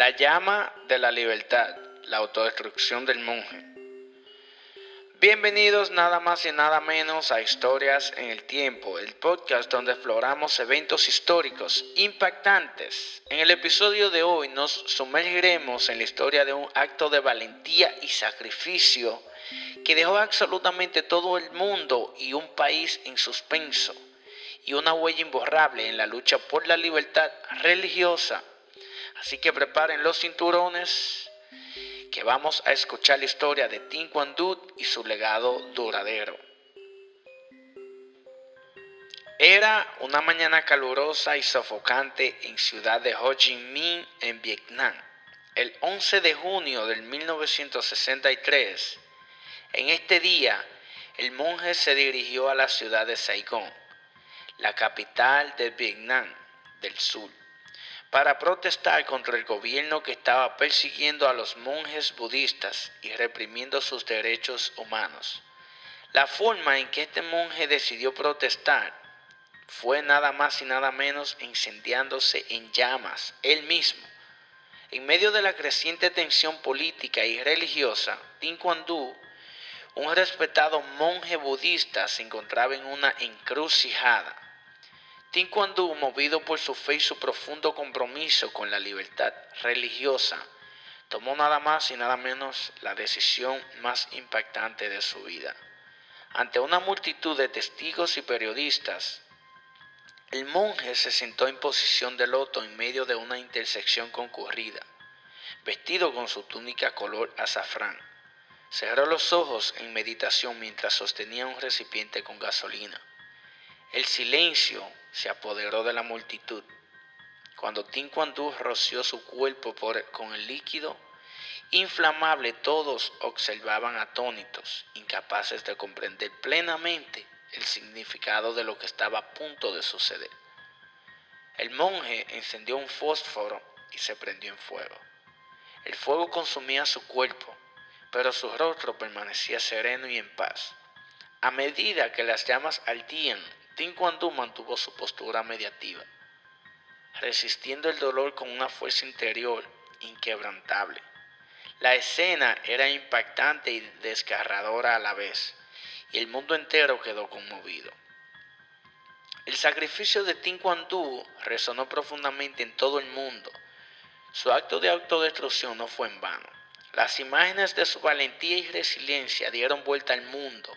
La llama de la libertad, la autodestrucción del monje. Bienvenidos nada más y nada menos a Historias en el Tiempo, el podcast donde exploramos eventos históricos impactantes. En el episodio de hoy nos sumergiremos en la historia de un acto de valentía y sacrificio que dejó absolutamente todo el mundo y un país en suspenso y una huella imborrable en la lucha por la libertad religiosa. Así que preparen los cinturones que vamos a escuchar la historia de Tin Quan y su legado duradero. Era una mañana calurosa y sofocante en ciudad de Ho Chi Minh, en Vietnam, el 11 de junio del 1963. En este día, el monje se dirigió a la ciudad de Saigón, la capital de Vietnam del Sur para protestar contra el gobierno que estaba persiguiendo a los monjes budistas y reprimiendo sus derechos humanos. La forma en que este monje decidió protestar fue nada más y nada menos incendiándose en llamas él mismo. En medio de la creciente tensión política y religiosa, Tin Quan un respetado monje budista, se encontraba en una encrucijada Tin movido por su fe y su profundo compromiso con la libertad religiosa, tomó nada más y nada menos la decisión más impactante de su vida. Ante una multitud de testigos y periodistas, el monje se sentó en posición de loto en medio de una intersección concurrida, vestido con su túnica color azafrán. Cerró los ojos en meditación mientras sostenía un recipiente con gasolina. El silencio se apoderó de la multitud. Cuando Tin roció su cuerpo con el líquido inflamable, todos observaban atónitos, incapaces de comprender plenamente el significado de lo que estaba a punto de suceder. El monje encendió un fósforo y se prendió en fuego. El fuego consumía su cuerpo, pero su rostro permanecía sereno y en paz. A medida que las llamas ardían Tin mantuvo su postura mediativa, resistiendo el dolor con una fuerza interior inquebrantable. La escena era impactante y desgarradora a la vez, y el mundo entero quedó conmovido. El sacrificio de Tin resonó profundamente en todo el mundo. Su acto de autodestrucción no fue en vano. Las imágenes de su valentía y resiliencia dieron vuelta al mundo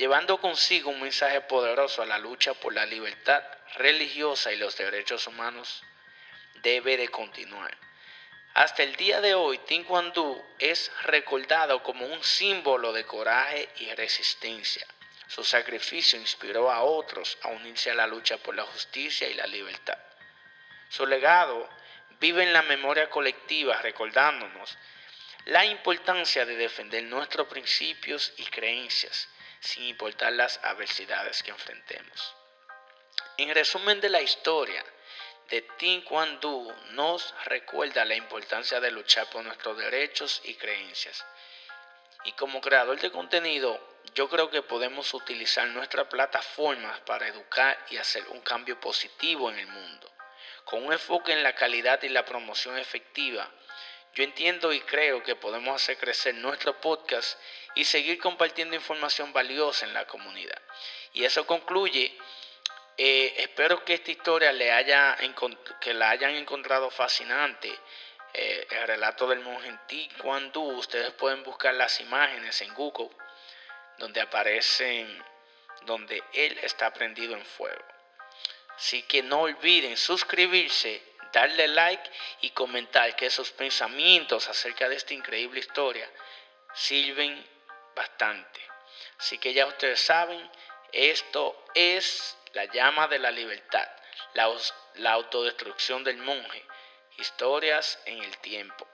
llevando consigo un mensaje poderoso a la lucha por la libertad religiosa y los derechos humanos, debe de continuar. Hasta el día de hoy, Tin es recordado como un símbolo de coraje y resistencia. Su sacrificio inspiró a otros a unirse a la lucha por la justicia y la libertad. Su legado vive en la memoria colectiva recordándonos la importancia de defender nuestros principios y creencias sin importar las adversidades que enfrentemos. En resumen de la historia, de Tin Quan Du nos recuerda la importancia de luchar por nuestros derechos y creencias. Y como creador de contenido, yo creo que podemos utilizar nuestras plataformas para educar y hacer un cambio positivo en el mundo, con un enfoque en la calidad y la promoción efectiva yo entiendo y creo que podemos hacer crecer nuestro podcast y seguir compartiendo información valiosa en la comunidad. Y eso concluye. Eh, espero que esta historia le haya que la hayan encontrado fascinante. Eh, el relato del monje cuando ustedes pueden buscar las imágenes en Google donde aparecen donde él está prendido en fuego. Así que no olviden suscribirse darle like y comentar que esos pensamientos acerca de esta increíble historia sirven bastante. Así que ya ustedes saben, esto es la llama de la libertad, la, la autodestrucción del monje, historias en el tiempo.